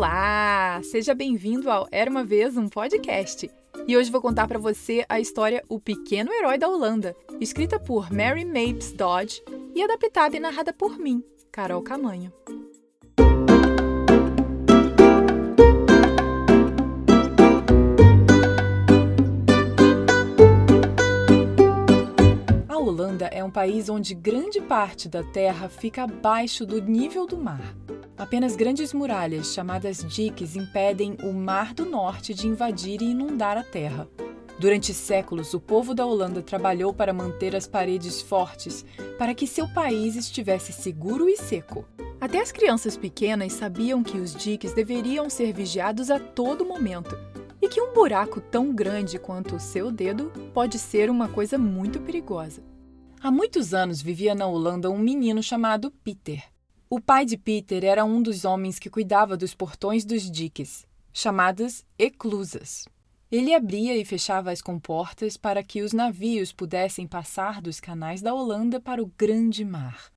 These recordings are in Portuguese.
Olá! Seja bem-vindo ao Era uma Vez um Podcast. E hoje vou contar para você a história O Pequeno Herói da Holanda, escrita por Mary Mapes Dodge e adaptada e narrada por mim, Carol Camanho. A Holanda é um país onde grande parte da terra fica abaixo do nível do mar. Apenas grandes muralhas, chamadas diques, impedem o Mar do Norte de invadir e inundar a terra. Durante séculos, o povo da Holanda trabalhou para manter as paredes fortes, para que seu país estivesse seguro e seco. Até as crianças pequenas sabiam que os diques deveriam ser vigiados a todo momento e que um buraco tão grande quanto o seu dedo pode ser uma coisa muito perigosa. Há muitos anos vivia na Holanda um menino chamado Peter. O pai de Peter era um dos homens que cuidava dos portões dos diques, chamadas eclusas. Ele abria e fechava as comportas para que os navios pudessem passar dos canais da Holanda para o grande mar.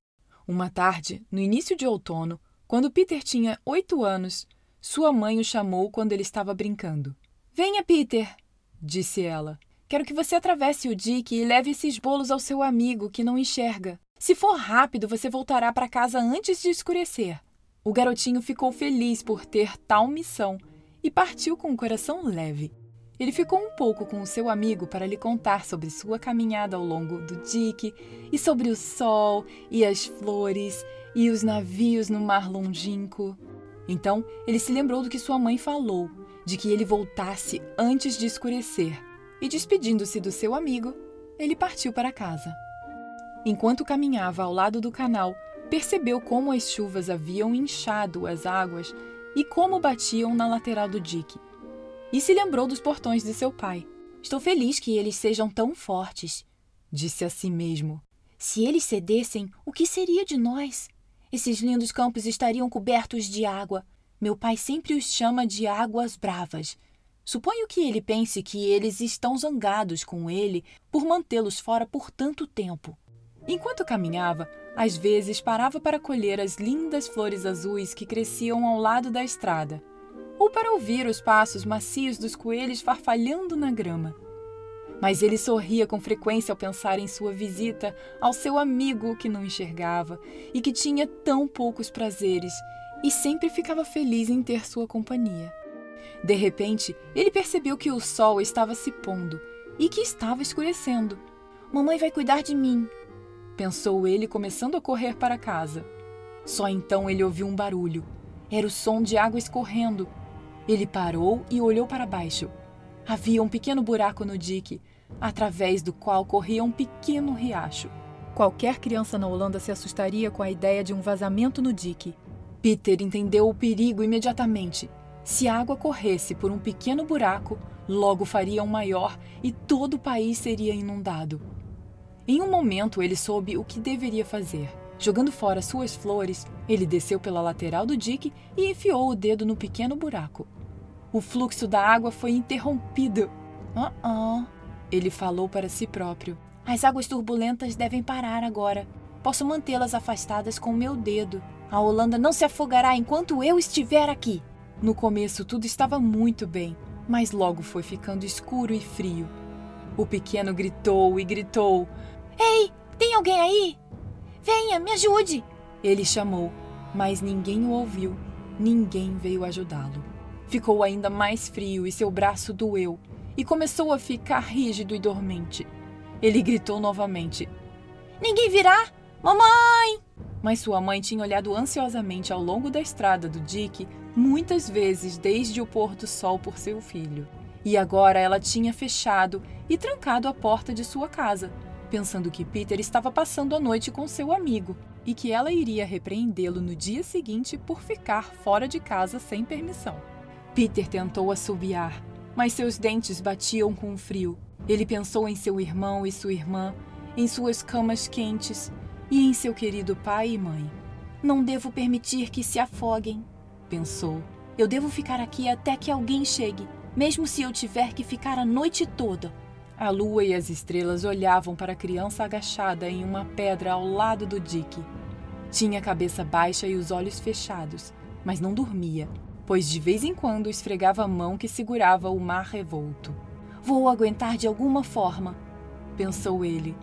Uma tarde, no início de outono, quando Peter tinha oito anos, sua mãe o chamou quando ele estava brincando. Venha, Peter, disse ela. Quero que você atravesse o dique e leve esses bolos ao seu amigo que não enxerga. Se for rápido, você voltará para casa antes de escurecer. O garotinho ficou feliz por ter tal missão e partiu com o coração leve. Ele ficou um pouco com o seu amigo para lhe contar sobre sua caminhada ao longo do dique e sobre o sol e as flores e os navios no mar longínquo. Então ele se lembrou do que sua mãe falou, de que ele voltasse antes de escurecer, e despedindo-se do seu amigo, ele partiu para casa. Enquanto caminhava ao lado do canal, percebeu como as chuvas haviam inchado as águas e como batiam na lateral do dique e se lembrou dos portões de seu pai. Estou feliz que eles sejam tão fortes, disse a si mesmo. Se eles cedessem, o que seria de nós? Esses lindos campos estariam cobertos de água. Meu pai sempre os chama de águas bravas. Suponho que ele pense que eles estão zangados com ele por mantê-los fora por tanto tempo. Enquanto caminhava, às vezes parava para colher as lindas flores azuis que cresciam ao lado da estrada ou para ouvir os passos macios dos coelhos farfalhando na grama. Mas ele sorria com frequência ao pensar em sua visita ao seu amigo que não enxergava e que tinha tão poucos prazeres, e sempre ficava feliz em ter sua companhia. De repente, ele percebeu que o sol estava se pondo e que estava escurecendo. Mamãe vai cuidar de mim, pensou ele, começando a correr para casa. Só então ele ouviu um barulho. Era o som de água escorrendo ele parou e olhou para baixo. Havia um pequeno buraco no dique, através do qual corria um pequeno riacho. Qualquer criança na Holanda se assustaria com a ideia de um vazamento no dique. Peter entendeu o perigo imediatamente. Se a água corresse por um pequeno buraco, logo faria um maior e todo o país seria inundado. Em um momento ele soube o que deveria fazer. Jogando fora suas flores, ele desceu pela lateral do dique e enfiou o dedo no pequeno buraco. O fluxo da água foi interrompido. Ah, uh, -uh. ele falou para si próprio. As águas turbulentas devem parar agora. Posso mantê-las afastadas com meu dedo. A Holanda não se afogará enquanto eu estiver aqui. No começo tudo estava muito bem, mas logo foi ficando escuro e frio. O pequeno gritou e gritou: Ei, tem alguém aí? Venha, me ajude! Ele chamou, mas ninguém o ouviu, ninguém veio ajudá-lo. Ficou ainda mais frio e seu braço doeu, e começou a ficar rígido e dormente. Ele gritou novamente: Ninguém virá? Mamãe! Mas sua mãe tinha olhado ansiosamente ao longo da estrada do Dick muitas vezes desde o pôr do sol por seu filho. E agora ela tinha fechado e trancado a porta de sua casa, pensando que Peter estava passando a noite com seu amigo e que ela iria repreendê-lo no dia seguinte por ficar fora de casa sem permissão. Peter tentou assobiar, mas seus dentes batiam com frio. Ele pensou em seu irmão e sua irmã, em suas camas quentes e em seu querido pai e mãe. Não devo permitir que se afoguem, pensou. Eu devo ficar aqui até que alguém chegue, mesmo se eu tiver que ficar a noite toda. A lua e as estrelas olhavam para a criança agachada em uma pedra ao lado do dique. Tinha a cabeça baixa e os olhos fechados, mas não dormia. pois de vez em quando esfregava a mão que segurava o mar revolto. Vou aguentar de alguma forma, pensou ele.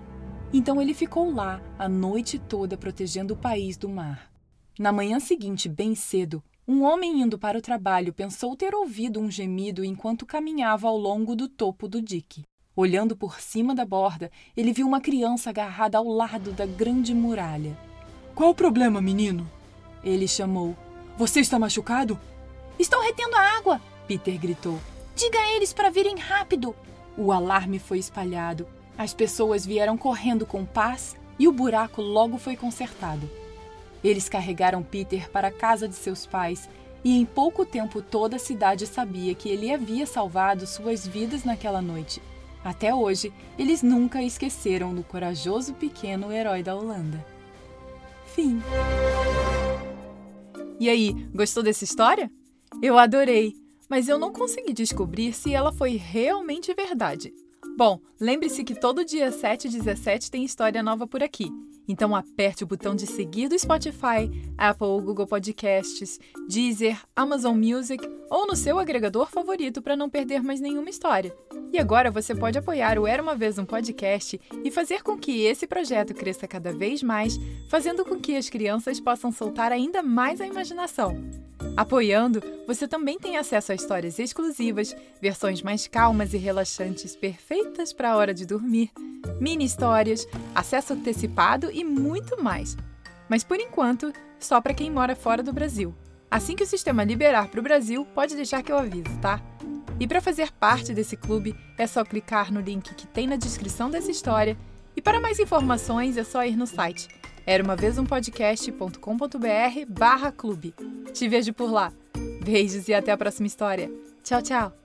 Então ele ficou lá a noite toda protegendo o país do mar. Na manhã seguinte, bem cedo, um homem indo para o trabalho pensou ter ouvido um gemido enquanto caminhava ao longo do topo do dique. Olhando por cima da borda, ele viu uma criança agarrada ao lado da grande muralha. Qual o problema, menino? Ele chamou. Você está machucado? Estão retendo a água! Peter gritou. Diga a eles para virem rápido! O alarme foi espalhado. As pessoas vieram correndo com paz e o buraco logo foi consertado. Eles carregaram Peter para a casa de seus pais e em pouco tempo toda a cidade sabia que ele havia salvado suas vidas naquela noite. Até hoje, eles nunca esqueceram do corajoso pequeno herói da Holanda. Fim. E aí, gostou dessa história? Eu adorei, mas eu não consegui descobrir se ela foi realmente verdade. Bom, lembre-se que todo dia 7 e 17 tem história nova por aqui. Então aperte o botão de seguir do Spotify, Apple ou Google Podcasts, Deezer, Amazon Music ou no seu agregador favorito para não perder mais nenhuma história. E agora você pode apoiar o Era uma vez um podcast e fazer com que esse projeto cresça cada vez mais, fazendo com que as crianças possam soltar ainda mais a imaginação. Apoiando, você também tem acesso a histórias exclusivas, versões mais calmas e relaxantes perfeitas para a hora de dormir, mini histórias, acesso antecipado e muito mais. Mas por enquanto, só para quem mora fora do Brasil. Assim que o sistema liberar para o Brasil, pode deixar que eu aviso, tá? E para fazer parte desse clube, é só clicar no link que tem na descrição dessa história. E para mais informações, é só ir no site era uma vez um podcast.com.br barra clube. Te vejo por lá. Beijos e até a próxima história. Tchau, tchau!